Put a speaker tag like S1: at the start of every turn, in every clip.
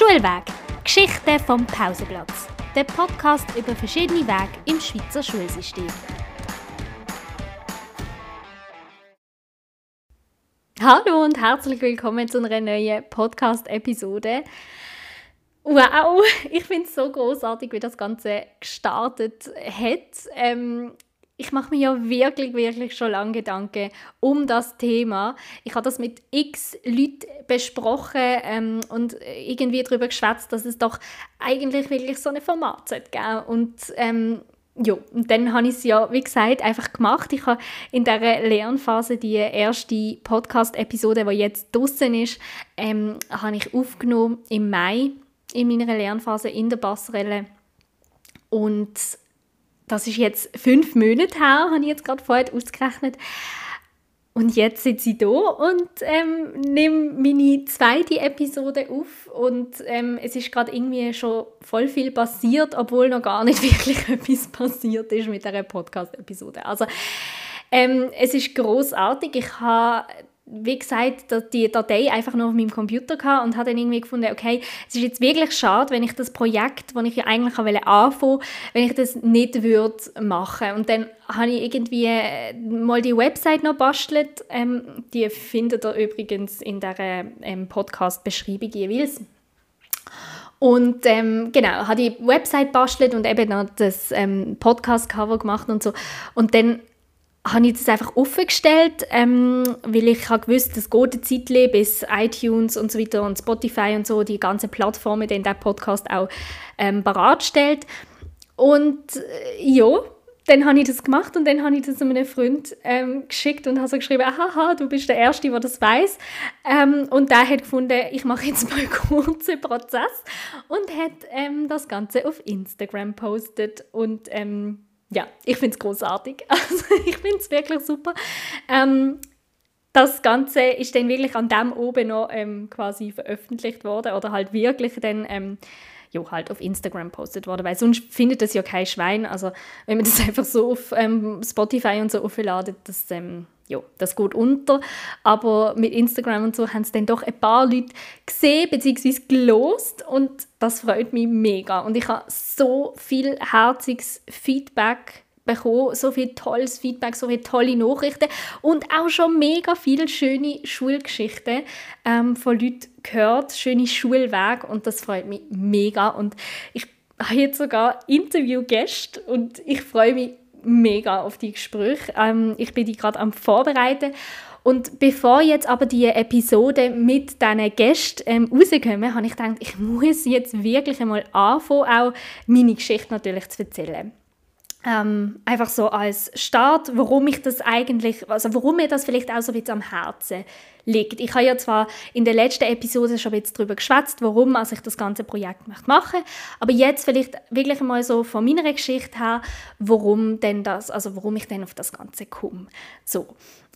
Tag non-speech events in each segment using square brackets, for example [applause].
S1: Schulweg. Geschichte vom Pausenplatz. Der Podcast über verschiedene Wege im Schweizer Schulsystem. Hallo und herzlich willkommen zu einer neuen Podcast-Episode. Wow, ich finde es so großartig, wie das Ganze gestartet hat. Ähm, ich mache mir ja wirklich, wirklich schon lange Gedanken um das Thema. Ich habe das mit x Leuten besprochen ähm, und irgendwie darüber geschwätzt, dass es doch eigentlich wirklich so ein Format sollte geben. Und ähm, ja, und dann habe ich es ja, wie gesagt, einfach gemacht. Ich habe in dieser Lernphase die erste Podcast-Episode, die jetzt draußen ist, ähm, habe ich aufgenommen im Mai in meiner Lernphase in der Passerelle. Und das ist jetzt fünf Monate her, habe ich jetzt gerade vorher ausgerechnet. Und jetzt sitze ich hier und ähm, nehme meine zweite Episode auf. Und ähm, es ist gerade irgendwie schon voll viel passiert, obwohl noch gar nicht [laughs] wirklich etwas passiert ist mit dieser Podcast-Episode. Also, ähm, es ist großartig. Ich habe wie gesagt, die Datei einfach nur auf meinem Computer gehabt und habe dann irgendwie gefunden, okay, es ist jetzt wirklich schade, wenn ich das Projekt, das ich ja eigentlich anfangen wollte, wenn ich das nicht würde machen. Und dann habe ich irgendwie äh, mal die Website noch bastelt. Ähm, die findet ihr übrigens in der ähm, Podcast-Beschreibung jeweils. Und ähm, genau, habe die Website bastelt und eben noch das ähm, Podcast-Cover gemacht und so. Und dann habe ich das einfach offengestellt, ähm, weil ich habe gewusst, es geht eine Zeit bis iTunes und so weiter und Spotify und so, die ganze Plattformen, die der Podcast auch ähm, bereitstellt. Und äh, ja, dann habe ich das gemacht und dann habe ich das einem Freund ähm, geschickt und habe so geschrieben, haha, du bist der Erste, der das weiß. Ähm, und der hat gefunden, ich mache jetzt mal einen [laughs] kurzen Prozess und hat ähm, das Ganze auf Instagram postet und ähm, ja, ich finde es großartig. [laughs] Also ich finde es wirklich super. Ähm, das Ganze ist dann wirklich an dem oben noch ähm, quasi veröffentlicht worden oder halt wirklich dann ähm, jo, halt auf Instagram postet worden, weil sonst findet das ja kein Schwein. Also wenn man das [laughs] einfach so auf ähm, Spotify und so aufladet, das, ähm, jo, das geht unter. Aber mit Instagram und so haben es dann doch ein paar Leute gesehen bzw. gelost und das freut mich mega. Und ich habe so viel herziges Feedback bekommen, so viel tolles Feedback, so viele tolle Nachrichten und auch schon mega viele schöne Schulgeschichten ähm, von Leuten gehört, schöne Schulwege und das freut mich mega und ich habe jetzt sogar Interviewgäste und ich freue mich mega auf die Gespräche. Ähm, ich bin die gerade am Vorbereiten und bevor jetzt aber die Episode mit diesen Gästen ähm, rauskommen, habe ich gedacht, ich muss jetzt wirklich einmal anfangen, auch meine Geschichte natürlich zu erzählen. Ähm, einfach so als Start, warum ich das eigentlich, also warum mir das vielleicht auch so ein am Herzen liegt. Ich habe ja zwar in der letzten Episode schon ein bisschen darüber geschwätzt, warum also ich das ganze Projekt mache, aber jetzt vielleicht wirklich mal so von meiner Geschichte her, warum denn das, also warum ich denn auf das Ganze komme. So.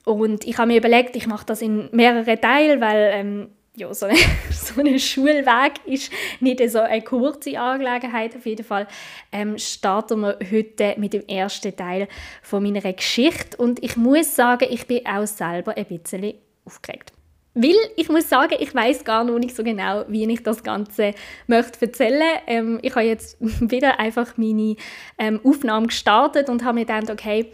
S1: Und ich habe mir überlegt, ich mache das in mehrere Teile, weil ähm, ja, so, ein, [laughs] so ein Schulweg ist nicht so eine kurze Angelegenheit. Auf jeden Fall ähm, starten wir heute mit dem ersten Teil von meiner Geschichte. Und ich muss sagen, ich bin auch selber ein bisschen aufgeregt. Weil ich muss sagen, ich weiß gar noch nicht so genau, wie ich das Ganze möchte erzählen. Ähm, ich habe jetzt [laughs] wieder einfach meine ähm, Aufnahme gestartet und habe mir gedacht, okay,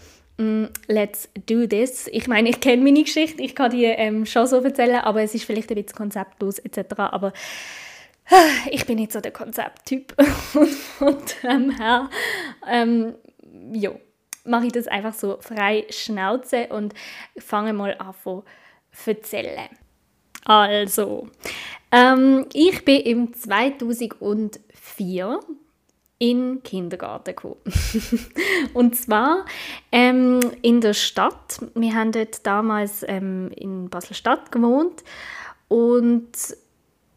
S1: let's do this. Ich meine, ich kenne meine Geschichte, ich kann die ähm, schon so erzählen, aber es ist vielleicht ein bisschen konzeptlos etc. Aber [sighs] ich bin nicht so der Konzepttyp [laughs] und von dem her, ähm, ja, mache ich das einfach so frei Schnauze und fange mal an zu erzählen. Also, ähm, ich bin im 2004 in den Kindergarten gekommen. [laughs] und zwar ähm, in der Stadt. Wir haben dort damals ähm, in Basel-Stadt gewohnt und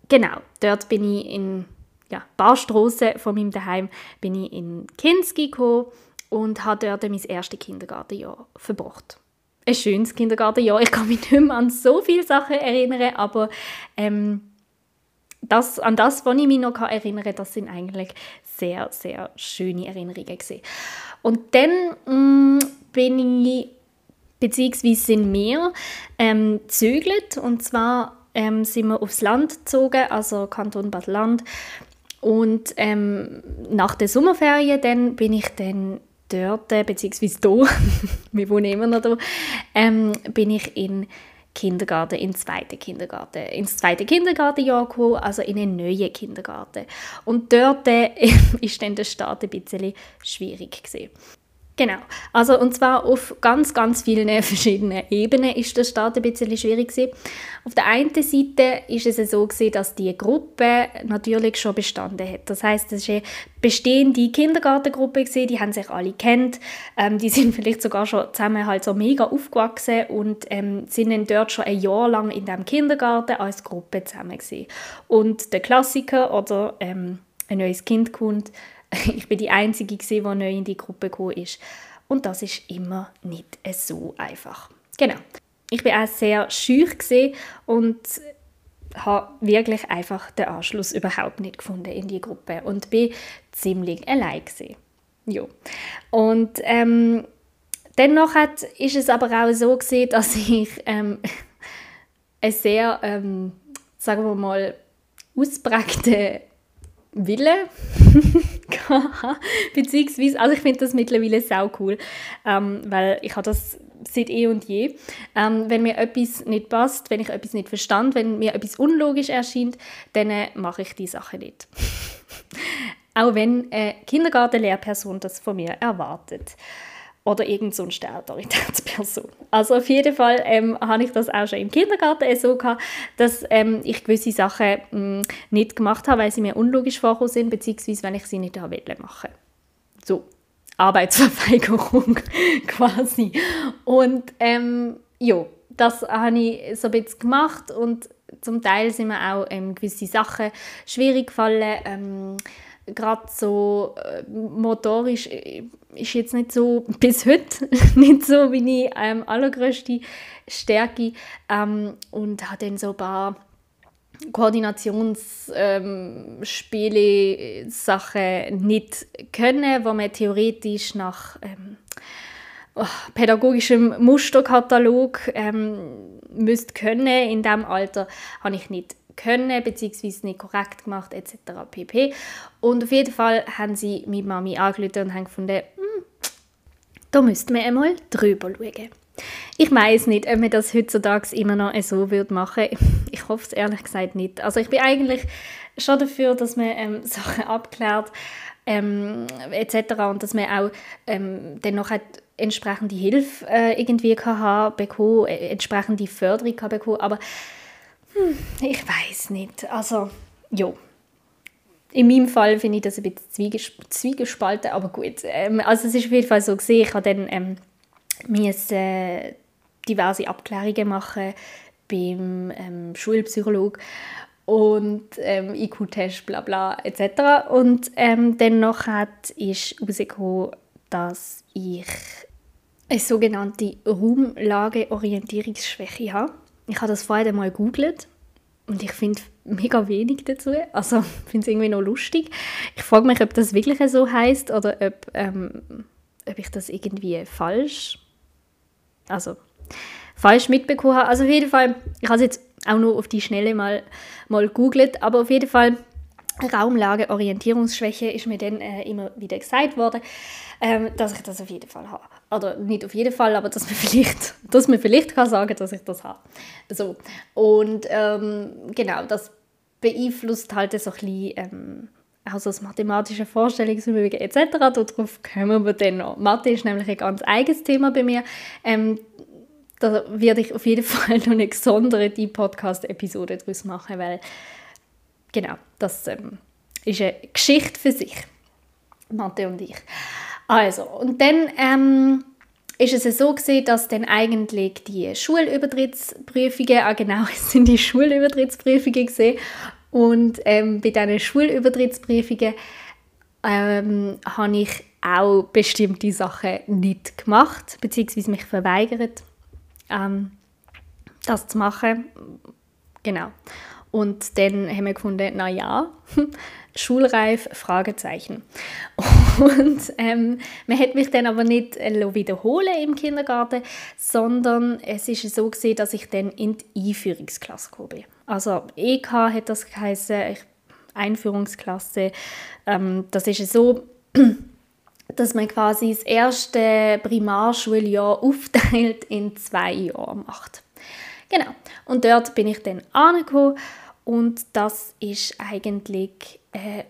S1: genau, dort bin ich in ja, Barstrasse von meinem Daheim bin ich in Kinski gekommen und habe dort mein erstes Kindergartenjahr verbracht. Ein schönes Kindergartenjahr. Ich kann mich nicht mehr an so viele Sachen erinnern, aber ähm, das, an das, was ich mich noch erinnern kann, das sind eigentlich sehr, sehr schöne Erinnerungen gewesen. Und dann mh, mm, bin ich, beziehungsweise sind wir, ähm, zügelt und zwar ähm, sind wir aufs Land gezogen, also Kanton Bad-Land. Und ähm, nach der Sommerferien dann bin ich dann dort, beziehungsweise hier, [laughs] wir wohnen immer noch hier, ähm, bin ich in Kindergarten, in zweiten Kindergarten, ins zweite Kindergartenjahr gekommen, also in einen neuen Kindergarten. Und dort äh, [laughs] ist dann der Start ein bisschen schwierig gewesen. Genau. Also, und zwar auf ganz, ganz vielen [laughs] verschiedenen Ebenen ist der Start ein bisschen schwierig gewesen. Auf der einen Seite ist es so gewesen, dass die Gruppe natürlich schon bestanden hat. Das heißt, es war eine bestehende Kindergartengruppe gewesen, die haben sich alle kennt, ähm, die [laughs] sind vielleicht sogar schon zusammen halt so mega aufgewachsen und ähm, sind dann dort schon ein Jahr lang in dem Kindergarten als Gruppe zusammen gewesen. Und der Klassiker oder ähm, ein neues Kind kommt, [laughs] ich bin die Einzige, die neu in die Gruppe gekommen ist. Und das ist immer nicht so einfach. Genau. Ich bin auch sehr schüch und habe wirklich einfach den Anschluss überhaupt nicht gefunden in die Gruppe und bin ziemlich allein gewesen. Ja. Und ähm, dennoch hat, ist es aber auch so gewesen, dass ich ähm, [laughs] eine sehr, ähm, sagen wir mal, ausprägte Wille [laughs] beziehungsweise, also ich finde das mittlerweile sau cool, ähm, weil ich habe das seit eh und je. Ähm, wenn mir etwas nicht passt, wenn ich etwas nicht verstand, wenn mir etwas unlogisch erscheint, dann äh, mache ich die Sache nicht. [laughs] Auch wenn eine Kindergartenlehrperson das von mir erwartet oder irgend so eine Autoritätsperson. Also auf jeden Fall ähm, habe ich das auch schon im Kindergarten so gehabt, dass ähm, ich gewisse Sachen mh, mm, nicht gemacht habe, weil sie mir unlogisch vorgekommen sind, beziehungsweise wenn ich sie nicht wollte machen. So, Arbeitsverweigerung [laughs] quasi. Und ähm, ja, das habe ich so ein bisschen gemacht und zum Teil sind mir auch ähm, gewisse Sachen schwierig gefallen. Ähm, gerade so äh, motorisch äh, ist jetzt nicht so, [laughs] bis heute, [laughs] nicht so wie ich ähm, allergrößte Stärke ähm, und habe dann so ein paar Koordinationsspiele ähm, Sachen nicht können, wo man theoretisch nach ähm, oh, pädagogischem Musterkatalog ähm, müsste können. In diesem Alter habe ich nicht können bzw. nicht korrekt gemacht etc. pp. Und auf jeden Fall haben sie meine Mami angerufen und haben gefunden, hm, da müsste man einmal drüber schauen. Ich weiß nicht, ob man das heutzutage immer noch so würde machen [laughs] Ich hoffe es ehrlich gesagt nicht. Also ich bin eigentlich schon dafür, dass man ähm, [laughs] Sachen abklärt ähm, etc. und dass man auch ähm, dann noch entsprechende Hilfe äh, irgendwie kann haben, bekommen, äh, entsprechende Förderung kann bekommen. Aber hm, ich weiß nicht. Also, ja. In meinem Fall finde ich das ein bisschen zwiegespalten, aber gut. Ähm, also es ist auf jeden Fall so gesehen, ich habe dann ähm, müssen, äh, diverse Abklärungen machen beim ähm, Schulpsychologen und ähm, IQ-Test, bla bla etc. Und ähm, dann noch hat ist herausgekommen, dass ich eine sogenannte Raumlageorientierungsschwäche habe ich habe das vorher mal gegoogelt und ich finde mega wenig dazu. Also [laughs] ich finde es irgendwie noch lustig. Ich frage mich, ob das wirklich so heißt oder ob, ähm, ob ich das irgendwie falsch, also falsch mitbekommen habe. Also auf jeden Fall, ich habe es jetzt auch nur auf die Schnelle mal, mal googelt, aber auf jeden Fall Raumlage, Orientierungsschwäche ist mir dann äh, immer wieder gesagt worden, ähm, dass ich das auf jeden Fall habe. Oder nicht auf jeden Fall, aber dass man [laughs] vielleicht, dass man vielleicht kann sagen dass ich das habe. So. Und ähm, genau, das beeinflusst halt so ein bisschen ähm, auch so das mathematische Vorstellungsvermögen etc. Darauf kommen wir dann noch. Mathe ist nämlich ein ganz eigenes Thema bei mir. Ähm, da werde ich auf jeden [laughs] Fall noch eine gesonderte Podcast-Episode daraus machen, weil genau, das ähm, ist eine Geschichte für sich. Mathe und ich. Also, und dann ähm, ist es so gesehen, dass dann eigentlich die Schulübertrittsprüfungen, ah genau, [laughs] es sind die Schulübertrittsprüfungen gesehen und ähm, bei diesen Schulübertrittsprüfungen ähm, habe ich auch bestimmte Sachen nicht gemacht, beziehungsweise mich verweigert, ähm, das zu machen. Genau. Und dann haben wir gefunden, na ja, [laughs] schulreif, Fragezeichen. Und ähm, man hat mich dann aber nicht äh, wiederholen im Kindergarten, sondern es ist so gesehen, dass ich dann in die Einführungsklasse gekommen bin. Also EK hat das geheißen, Einführungsklasse. Ähm, das ist so, [clears throat] dass man quasi das erste Primarschuljahr aufteilt in zwei Jahre macht. Genau. Und dort bin ich dann angekommen und das ist eigentlich eine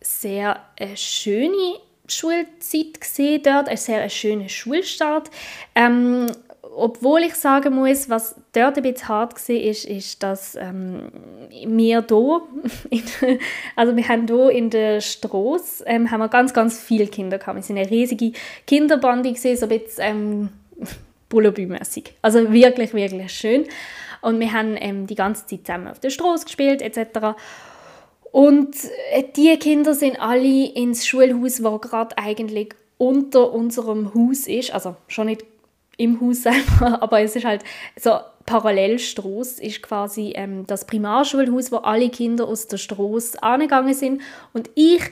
S1: sehr eine schöne Schulzeit dort, ein sehr schöner Schulstart. Ähm, obwohl ich sagen muss, was dort ein bisschen hart war, ist, ist, dass ähm, wir hier, [laughs] also wir haben hier in der Straße ähm, haben wir ganz, ganz viele Kinder gehabt. Wir sind eine riesige Kinderbande so ein bisschen ähm, [laughs] Bullabü-mässig. Also wirklich, wirklich schön. Und wir haben ähm, die ganze Zeit zusammen auf der Straße gespielt etc. Und äh, die Kinder sind alle ins Schulhaus, wo gerade eigentlich unter unserem Haus ist, also schon nicht im Haus selber, [laughs] aber es ist halt so Parallelstraße ist quasi ähm, das Primarschulhaus, wo alle Kinder aus der Straße angegangen sind und ich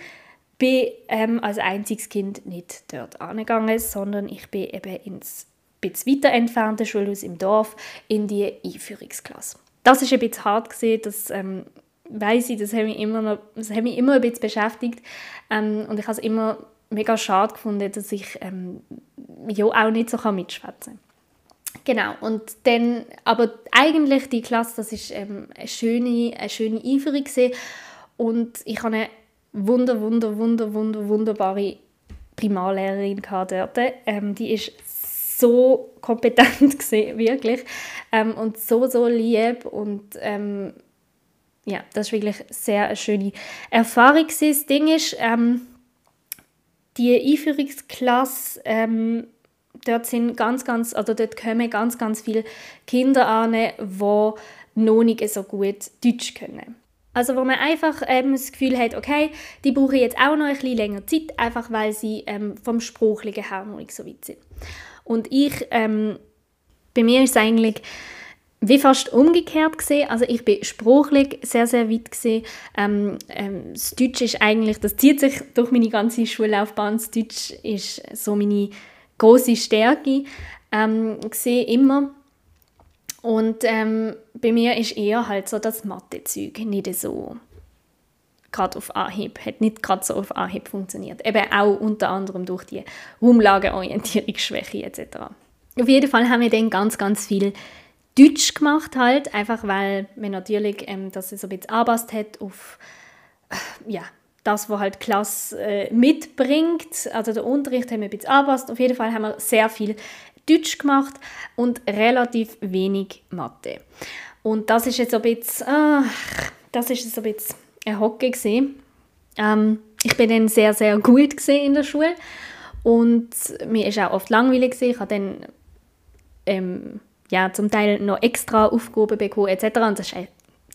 S1: bin ähm, als einziges Kind nicht dort angegangen, sondern ich bin eben ins bisschen weiter entfernte Schulhaus im Dorf in die Einführungsklasse. Das ist ein bisschen hart gesehen, das ähm, weiß ich, das hat mich immer, noch, das hat mich immer ein bisschen beschäftigt ähm, und ich habe es immer mega schade gefunden, dass ich ähm, ja auch nicht so mitschwätzen kann. Genau, und dann, aber eigentlich die Klasse, das ist ähm, eine, schöne, eine schöne Einführung gewesen. und ich habe eine wunder, wunder, wunder, wunder, wunderbare Primarlehrerin dort. Ähm, die ist so kompetent [laughs] gewesen, wirklich ähm, und so, so lieb und ähm, ja, das ist wirklich sehr eine schöne Erfahrung. Das Ding ist, ähm, die Einführungsklasse, ähm, dort sind ganz, ganz, oder dort kommen ganz, ganz viele Kinder an, die noch nicht so gut Deutsch können. Also wo man einfach ähm, das Gefühl hat, okay, die brauchen jetzt auch noch ein bisschen länger Zeit, einfach weil sie ähm, vom Sprachlichen her noch nicht so weit sind. Und ich, ähm, bei mir ist es eigentlich wie fast umgekehrt gesehen. Also ich bin sprachlich sehr, sehr weit gesehen. Ähm, ähm, das Deutsch ist eigentlich, das zieht sich durch meine ganze Schullaufbahn. Das Deutsch ist so meine große Stärke ähm, gesehen immer. Und ähm, bei mir ist eher halt so das Mathe-Zeug nicht so gerade auf Anhieb, hat nicht gerade so auf Anhieb funktioniert. Eben auch unter anderem durch die Raumlageorientierungsschwäche etc. Auf jeden Fall haben wir dann ganz, ganz viel Deutsch gemacht halt, einfach weil man natürlich ähm, das so ein bisschen angepasst hat auf äh, ja, das, was halt Klasse äh, mitbringt. Also der Unterricht haben wir ein bisschen angepasst. Auf jeden Fall haben wir sehr viel Deutsch gemacht und relativ wenig Mathe. Und das ist jetzt ein bisschen, äh, das ist so ein bisschen Hockey gesehen. Ähm, ich bin dann sehr, sehr gut in der Schule und mir ist auch oft langweilig gewesen. Ich habe dann ähm, ja, zum Teil noch extra Aufgaben bekommen etc. Und das ist,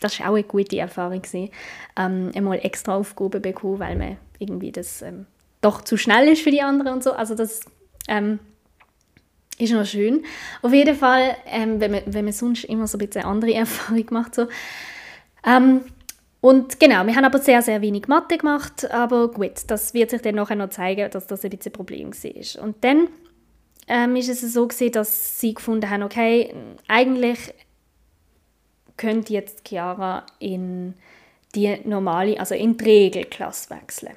S1: das ist auch eine gute Erfahrung. Ähm, einmal extra Aufgaben bekommen, weil man irgendwie das ähm, doch zu schnell ist für die anderen und so. Also das ähm, ist noch schön. Auf jeden Fall, ähm, wenn, man, wenn man sonst immer so ein bisschen andere [laughs] Erfahrung macht, so, ähm, und genau, wir haben aber sehr, sehr wenig Mathe gemacht, aber gut, das wird sich dann nachher noch zeigen, dass das ein bisschen ein Problem war. Und dann ähm, ist es so gewesen, dass sie gefunden haben, okay, eigentlich könnte jetzt Chiara in die normale, also in die Regelklasse wechseln.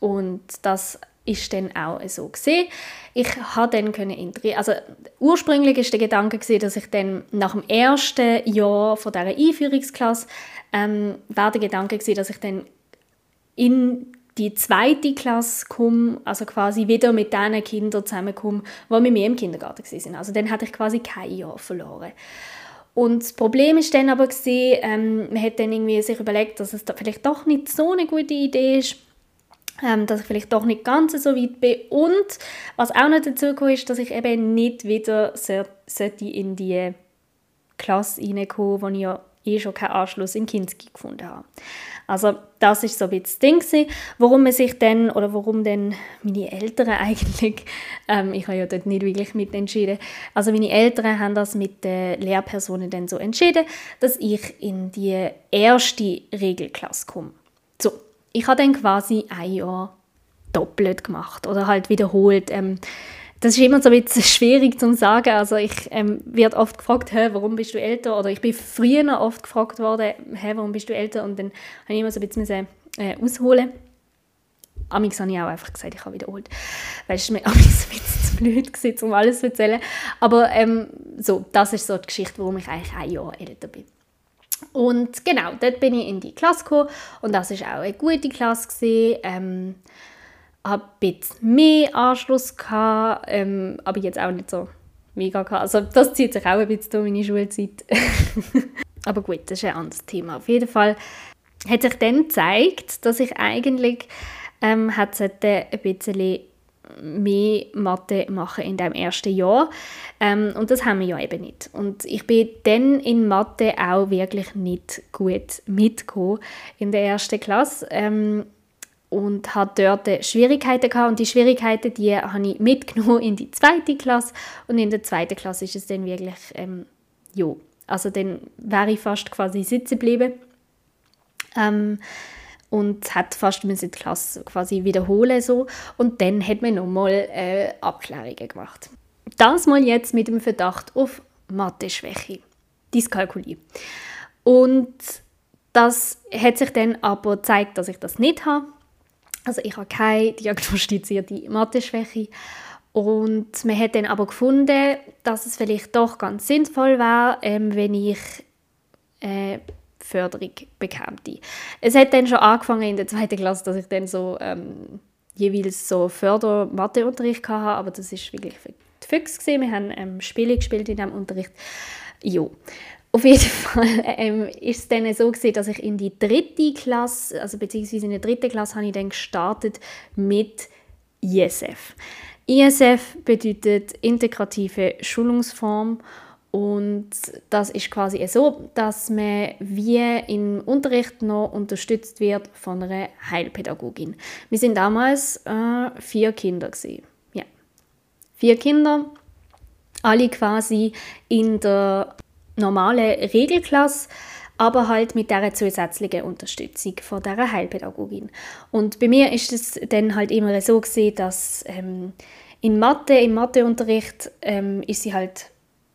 S1: Und das ist dann auch so gesehen. Ich habe dann können also ursprünglich ist der Gedanke gewesen, dass ich dann nach dem ersten Jahr von dieser Einführungsklasse ähm, war der Gedanke gewesen, dass ich dann in die zweite Klasse komme, also quasi wieder mit den Kindern zusammenkomme, die mit mir im Kindergarten waren. Also dann hatte ich quasi kein Jahr verloren. Und das Problem ist dann aber gewesen, ähm, man hat dann irgendwie sich überlegt, dass es da vielleicht doch nicht so eine gute Idee ist, ähm, dass ich vielleicht doch nicht ganz so weit bin. Und was auch noch dazu kam, ist, dass ich eben nicht wieder sollte in die Klasse reinkommen, wo ich ja eh schon keinen Anschluss in Kinski gefunden habe. Also das ist so ein bisschen das Ding gewesen, warum man sich dann, oder warum dann meine Eltern [laughs] eigentlich, ähm, ich habe ja dort nicht wirklich mit entschieden, also meine Eltern haben das mit den Lehrpersonen dann so entschieden, dass ich in die erste Regelklasse komme. Ich habe dann quasi ein Jahr doppelt gemacht oder halt wiederholt. Ähm, das ist immer so ein bisschen [laughs] schwierig zu sagen. Also ich ähm, werde oft gefragt, warum bist du älter? Oder ich bin früher oft gefragt worden, warum bist du älter? Und dann habe ich immer so ein bisschen äh, ausholen. Amix habe ich auch einfach gesagt, ich habe wiederholt. Weil es mir amix ein bisschen zu blöd gewesen, um alles zu erzählen. Aber ähm, so, das ist so die Geschichte, warum ich eigentlich ein Jahr älter bin. Und genau, dort bin ich in die Klasse gekommen und das ist auch eine gute Klasse gewesen. Ähm, habe ein bisschen mehr Anschluss gehabt, ähm, aber jetzt auch nicht so mega gehabt. Also das zieht sich auch ein bisschen durch meine Schulzeit. [laughs] aber gut, das ist ein anderes Thema. Auf jeden Fall hat sich dann gezeigt, dass ich eigentlich ähm, ein bisschen mehr Mathe machen in dem ersten Jahr. Ähm, und das haben wir ja eben nicht. Und ich bin dann in Mathe auch wirklich nicht gut mitgekommen in der ersten Klasse. Ähm, und hatte dort Schwierigkeiten gehabt. Und die Schwierigkeiten, die habe ich mitgenommen in die zweite Klasse. Und in der zweiten Klasse ist es dann wirklich, ähm, ja, also dann wäre ich fast quasi sitzen geblieben. Ähm, und hat fast die Klasse quasi wiederholen so und dann hat man nochmal äh, Abklärungen gemacht. Das mal jetzt mit dem Verdacht auf Mathe-Schwäche, Dyskalkulie. Und das hat sich dann aber gezeigt, dass ich das nicht habe. Also ich habe keine diagnostizierte Mathe-Schwäche. Und man hat dann aber gefunden, dass es vielleicht doch ganz sinnvoll wäre, ähm, wenn ich äh, Förderung bekäme. Es hat dann schon angefangen in der zweiten Klasse, dass ich dann so ähm, jeweils so Förder-Matheunterricht hatte, aber das ist wirklich für die Füchse gewesen. Wir haben ähm, Spiele gespielt in diesem Unterricht. Jo. Auf jeden [laughs] Fall ähm, ist es dann so gewesen, dass ich in die dritte Klasse, also beziehungsweise in der dritten Klasse, habe ich dann gestartet mit ISF. ISF bedeutet integrative Schulungsform und das ist quasi so, dass man wie im Unterricht noch unterstützt wird von einer Heilpädagogin. Wir sind damals äh, vier Kinder gewesen. Ja, vier Kinder, alle quasi in der normalen Regelklasse, aber halt mit der zusätzlichen Unterstützung von der Heilpädagogin. Und bei mir ist es dann halt immer so gewesen, dass ähm, in Mathe, im Matheunterricht ähm, ist sie halt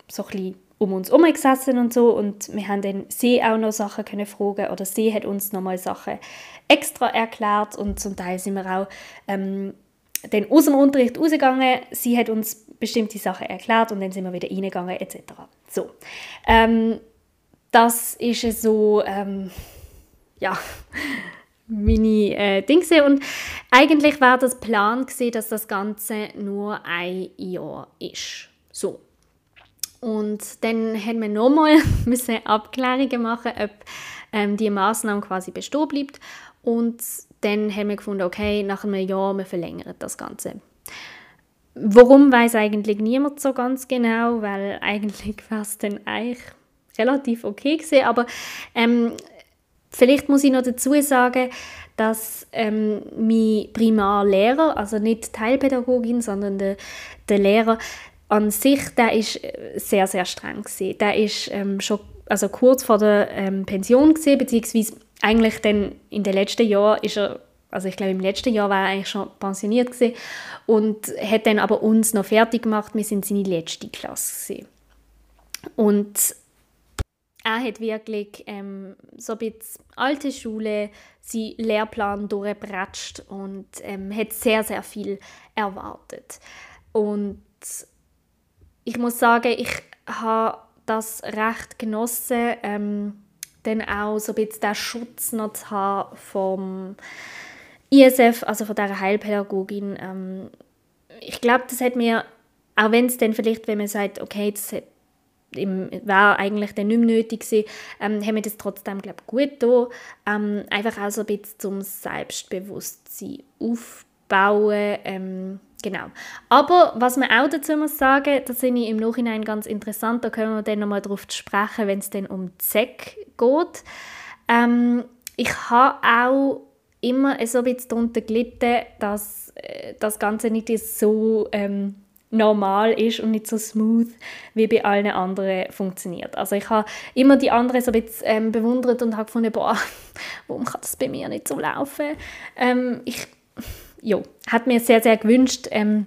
S1: so ein um uns herum gesessen und so. Und wir haben dann sie auch noch Sachen können fragen oder sie hat uns noch mal Sachen extra erklärt. Und zum Teil sind wir auch ähm, dann aus dem Unterricht rausgegangen, sie hat uns bestimmte Sachen erklärt und dann sind wir wieder reingegangen etc. So, ähm, das ist so, ähm, ja, [laughs] meine äh, Dinge und eigentlich war das Plan gewesen, dass das Ganze nur ein Jahr ist. So, und dann haben wir nochmal [laughs] Abklärungen machen, ob ähm, die Maßnahme quasi bestehen bleibt. Und dann haben wir gefunden, okay, nach einem Jahr, wir verlängern das Ganze. Warum weiß eigentlich niemand so ganz genau, weil [laughs] eigentlich war es dann eigentlich relativ okay gewesen, aber ähm, vielleicht muss ich noch dazu sagen, dass ähm, mein Primarlehrer, also nicht Teilpädagogin, sondern der, der Lehrer, an sich, der ist äh, sehr, sehr streng gewesen. Der ist ähm, schon also kurz vor der ähm, Pension gewesen, beziehungsweise eigentlich dann in den letzten Jahren ist er, also ich glaube im letzten Jahr war er eigentlich schon pensioniert gewesen und hat dann aber uns noch fertig gemacht. Wir sind seine letzte Klasse gewesen. Und er hat wirklich ähm, so ein bisschen alte Schule, seinen Lehrplan durchgebratscht und ähm, hat sehr, sehr viel erwartet. Und ich muss sagen, ich habe das recht genossen, ähm, dann auch so ein bisschen den Schutz noch zu haben vom ISF, also von dieser Heilpädagogin. Ähm, ich glaube, das hat mir, auch wenn es dann vielleicht, wenn man sagt, okay, das wäre eigentlich dann nicht mehr nötig gewesen, ähm, haben wir das trotzdem, glaube gut getan. Ähm, einfach auch so ein bisschen zum Selbstbewusstsein aufbauen, ähm, Genau. Aber was man auch dazu muss sagen, das finde ich im Nachhinein ganz interessant, da können wir dann nochmal darauf sprechen, wenn es dann um ZEC geht. Ähm, ich habe auch immer so ein bisschen darunter gelitten, dass äh, das Ganze nicht so ähm, normal ist und nicht so smooth wie bei allen anderen funktioniert. Also ich habe immer die anderen so ein bisschen ähm, bewundert und habe gefunden, boah, [laughs] warum kann das bei mir nicht so laufen? Ähm, ich ja, hat mir sehr, sehr gewünscht, ähm,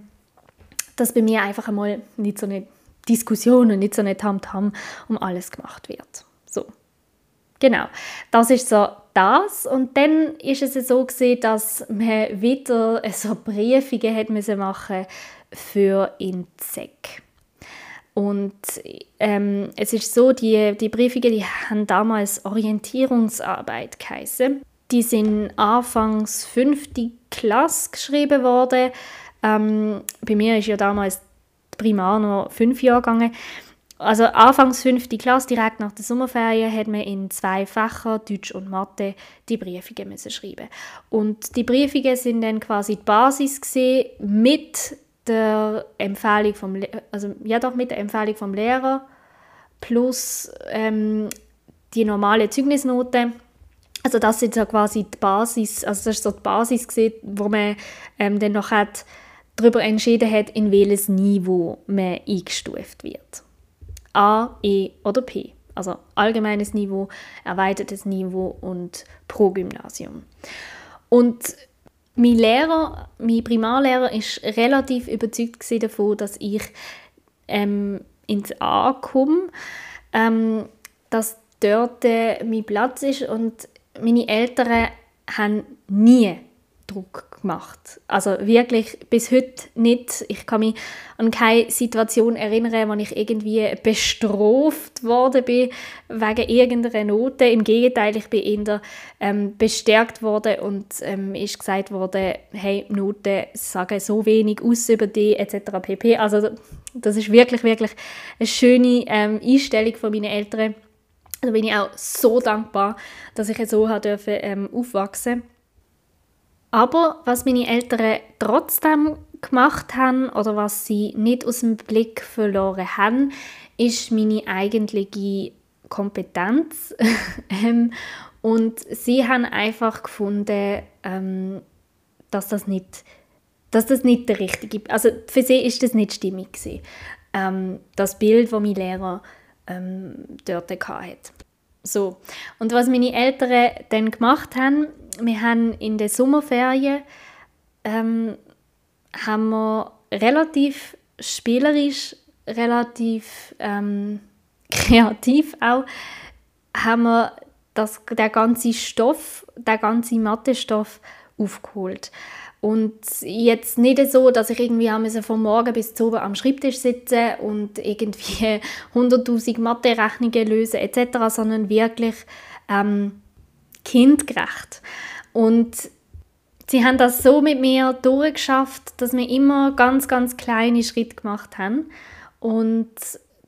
S1: dass bei mir einfach einmal nicht so eine Diskussion und nicht so eine Tamtam um alles gemacht wird. So. Genau, das ist so das. Und dann ist es so gesehen, dass man wieder so Briefungen hat müssen machen für Inzek. Und ähm, es ist so, die, die Briefungen, die haben damals Orientierungsarbeit geheißen. Die sind anfangs fünfte Klasse geschrieben worden. Ähm, bei mir ist ja damals Primar noch fünf Jahre gegangen. Also anfangs fünfte Klasse, direkt nach der Sommerferien, hat man in zwei Fächern, Deutsch und Mathe, die Briefungen müssen schreiben. Und die Briefungen sind dann quasi die Basis gesehen mit der Empfehlung vom, also ja doch mit der Empfehlung vom Lehrer plus ähm, die normale Zeugnisnote. Also das ist ja quasi die Basis, also das ist so die Basis gesehen, wo man ähm, dann noch hat darüber entschieden hat, in welches Niveau man eingestuft wird. A, E oder P. Also allgemeines Niveau, erweitertes Niveau und pro Gymnasium. Und mein Lehrer, mein Primarlehrer, ist relativ überzeugt davon, dass ich ähm, ins A komme, ähm, dass dort äh, mein Platz ist und meine Eltern haben nie Druck gemacht. Also wirklich bis heute nicht. Ich kann mich an keine Situation erinnern, wo ich irgendwie bestraft worden bin wegen irgendeiner Note. Im Gegenteil, ich bin eher ähm, bestärkt worden und ähm, ist gesagt worden, hey, Noten sagen so wenig aus über dich etc. pp. Also das ist wirklich, wirklich eine schöne ähm, Einstellung von meinen Eltern. Da bin ich auch so dankbar, dass ich so dürfen, ähm, aufwachsen durfte. Aber was meine Eltern trotzdem gemacht haben oder was sie nicht aus dem Blick verloren haben, ist meine eigentliche Kompetenz. [laughs] Ähm, und sie haben einfach gefunden, ähm, dass das nicht dass das nicht der richtige also für sie ist das nicht stimmig gewesen. Ähm, das Bild, das mein Lehrer ähm, dort hatte. So. Und was meine Eltern dann gemacht haben, wir haben in den Sommerferien ähm, haben wir relativ spielerisch, relativ ähm, [laughs] kreativ auch, haben wir das, der ganze Stoff, der ganze Mathestoff aufgeholt. Und jetzt nicht so, dass ich irgendwie von morgen bis zu am Schreibtisch sitze und irgendwie [laughs] 100'000 Mathe-Rechnungen löse etc., sondern wirklich ähm, kindgerecht. Und sie haben das so mit mir durchgeschafft, dass wir immer ganz, ganz kleine Schritte gemacht haben und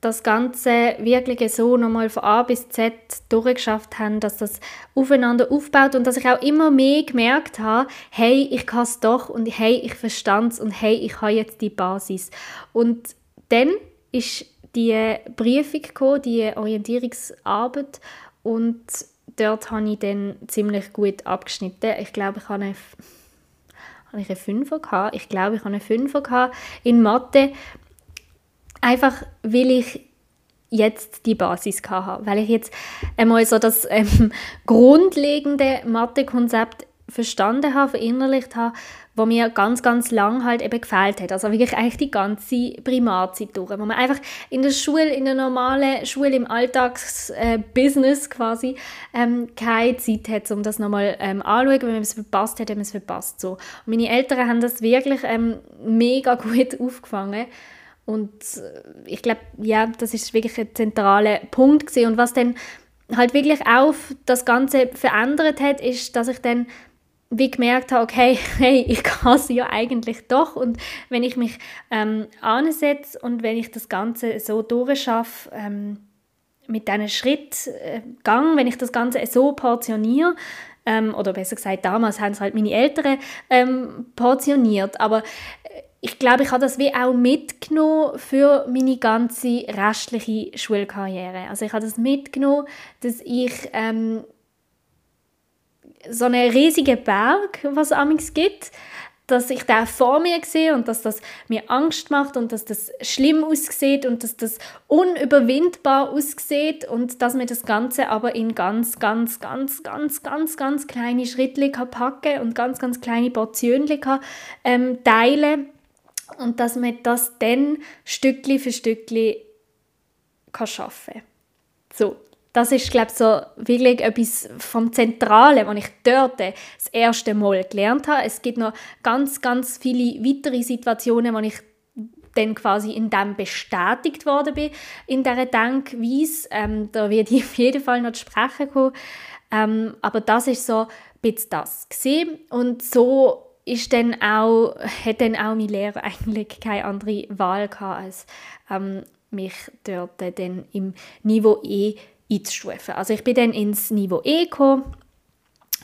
S1: das Ganze wirklich so nochmal von A bis Z durchgeschafft haben, dass das aufeinander aufbaut und dass ich auch immer mehr gemerkt habe, hey, ich kann es doch und hey, ich verstand es und hey, ich habe jetzt die Basis. Und dann ist die Briefung gekommen, die Orientierungsarbeit und dort habe ich dann ziemlich gut abgeschnitten. Ich glaube, ich habe eine, habe ich eine Fünfer gehabt. Ich glaube, ich habe eine Fünfer gehabt in Mathe. Einfach, weil ich jetzt die Basis hatte. Weil ich jetzt einmal so das [laughs] ähm, grundlegende Mathe-Konzept verstanden habe, verinnerlicht habe, wo mir ganz, ganz lang halt eben gefehlt hat. Also wirklich eigentlich die ganze Primarzeit durch, wo man einfach in der Schule, in der normalen Schule, im Alltagsbusiness äh, quasi, ähm, keine Zeit hat, um das nochmal ähm, anzuschauen. Wenn man es verpasst hat, hat man es verpasst. So. Und meine Eltern haben das wirklich ähm, mega [laughs] gut aufgefangen. Und äh, ich glaube, ja, das ist wirklich ein zentraler Punkt gewesen. Und was dann halt wirklich auch das Ganze verändert hat, ist, dass ich dann wie gemerkt habe, okay, [laughs] hey, ich kann es ja eigentlich doch und wenn ich mich ähm, ansetze und wenn ich das Ganze so durchschaffe, ähm, mit diesen Schrittgang, äh, wenn ich das Ganze so portioniere, ähm, oder besser gesagt, damals haben es halt meine Eltern ähm, portioniert, aber äh, ich glaube, ich habe das wie auch mitgenommen für meine ganze restliche Schulkarriere. Also ich habe das mitgenommen, dass ich ähm, so einen riesigen Berg, was es gibt, dass ich da vor mir sehe und dass das mir Angst macht und dass das schlimm aussieht und dass das unüberwindbar aussieht und dass mir das Ganze aber in ganz, ganz, ganz, ganz, ganz, ganz kleine Schritte packen und ganz, ganz kleine Portionen ähm, teilen und dass man das dann Stückchen für Stückchen kann schaffen kann. So, das ist, glaube so wirklich etwas vom Zentralen, was ich dort das erste Mal gelernt habe. Es gibt noch ganz, ganz viele weitere Situationen, wo ich dann quasi in dem bestätigt worden bin, in dieser Denkweise. Ähm, da werde ich [laughs] auf jeden Fall noch zu sprechen kommen. Ähm, aber das ist so ein das gesehen und so ist dann auch, hat dann auch mein Lehrer eigentlich keine andere Wahl gehabt, als ähm, mich dort dann im Niveau E einzustufen. Also ich bin dann ins Niveau E gekommen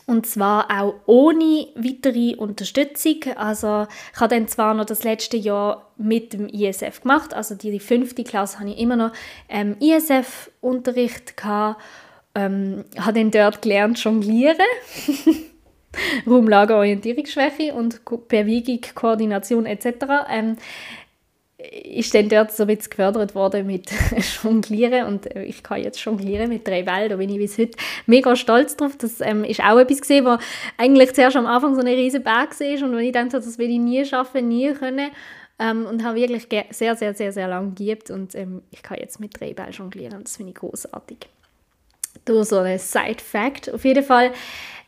S1: und zwar auch ohne weitere Unterstützung. Also ich habe dann zwar noch das letzte Jahr mit dem ISF gemacht, also die fünfte Klasse hatte ich immer noch ähm, ISF-Unterricht gehabt, ähm, habe dann dort gelernt jonglieren. [laughs] [laughs] Raumlagerorientierungsschwäche und Bewegung, Koordination etc. Ähm, ist dann dort so ein bisschen gefördert worden mit [laughs] Jonglieren und äh, ich kann jetzt jonglieren mit drei Bällen, da bin ich bis heute mega stolz drauf. Das ähm, ist auch etwas gesehen, was eigentlich zuerst am Anfang so eine riesen Berg war und wenn ich dachte, das will ich nie schaffen, nie können ähm, und habe wirklich sehr, sehr, sehr, sehr lange geübt und ähm, ich kann jetzt mit drei Bällen jonglieren das finde ich großartig. Du so ein Side-Fact. Auf jeden Fall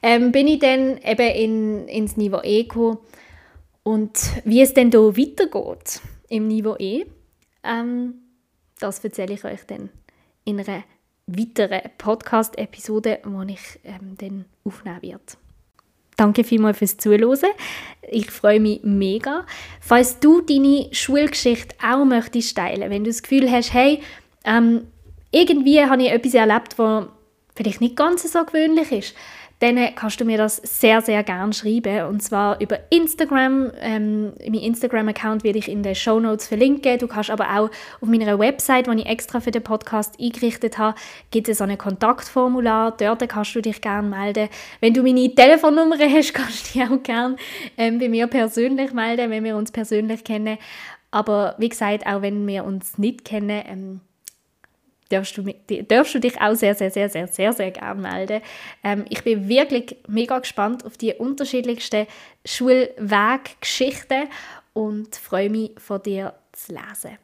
S1: ähm, bin ich dann eben in, ins Niveau E gekommen und wie es denn da weitergeht im Niveau E. Ähm, das erzähle ich euch dann in einer weiteren Podcast-Episode, die ich ähm, dann aufnehmen werde. Danke vielmals fürs Zuhören. Ich freue mich mega. Falls du deine Schulgeschichte auch möchtest teilen, wenn du das Gefühl hast, hey, ähm, irgendwie habe ich etwas erlebt, was vielleicht nicht ganz so gewöhnlich ist, dann kannst du mir das sehr, sehr gerne schreiben. Und zwar über Instagram. Ähm, mein Instagram-Account werde ich in den Show Notes verlinken. Du kannst aber auch auf meiner Website, die ich extra für den Podcast eingerichtet habe, gibt es so ein Kontaktformular. Dort kannst du dich gerne melden. Wenn du meine Telefonnummer [laughs] hast, kannst du dich auch gerne ähm, bei mir persönlich melden, wenn wir uns persönlich kennen. Aber wie gesagt, auch wenn wir uns nicht kennen, ähm, darfst du, darfst du dich auch sehr, sehr, sehr, sehr, sehr, sehr gerne melden. Ähm, ich bin wirklich mega gespannt auf die unterschiedlichsten Schulweggeschichten und freue mich, von dir zu lesen.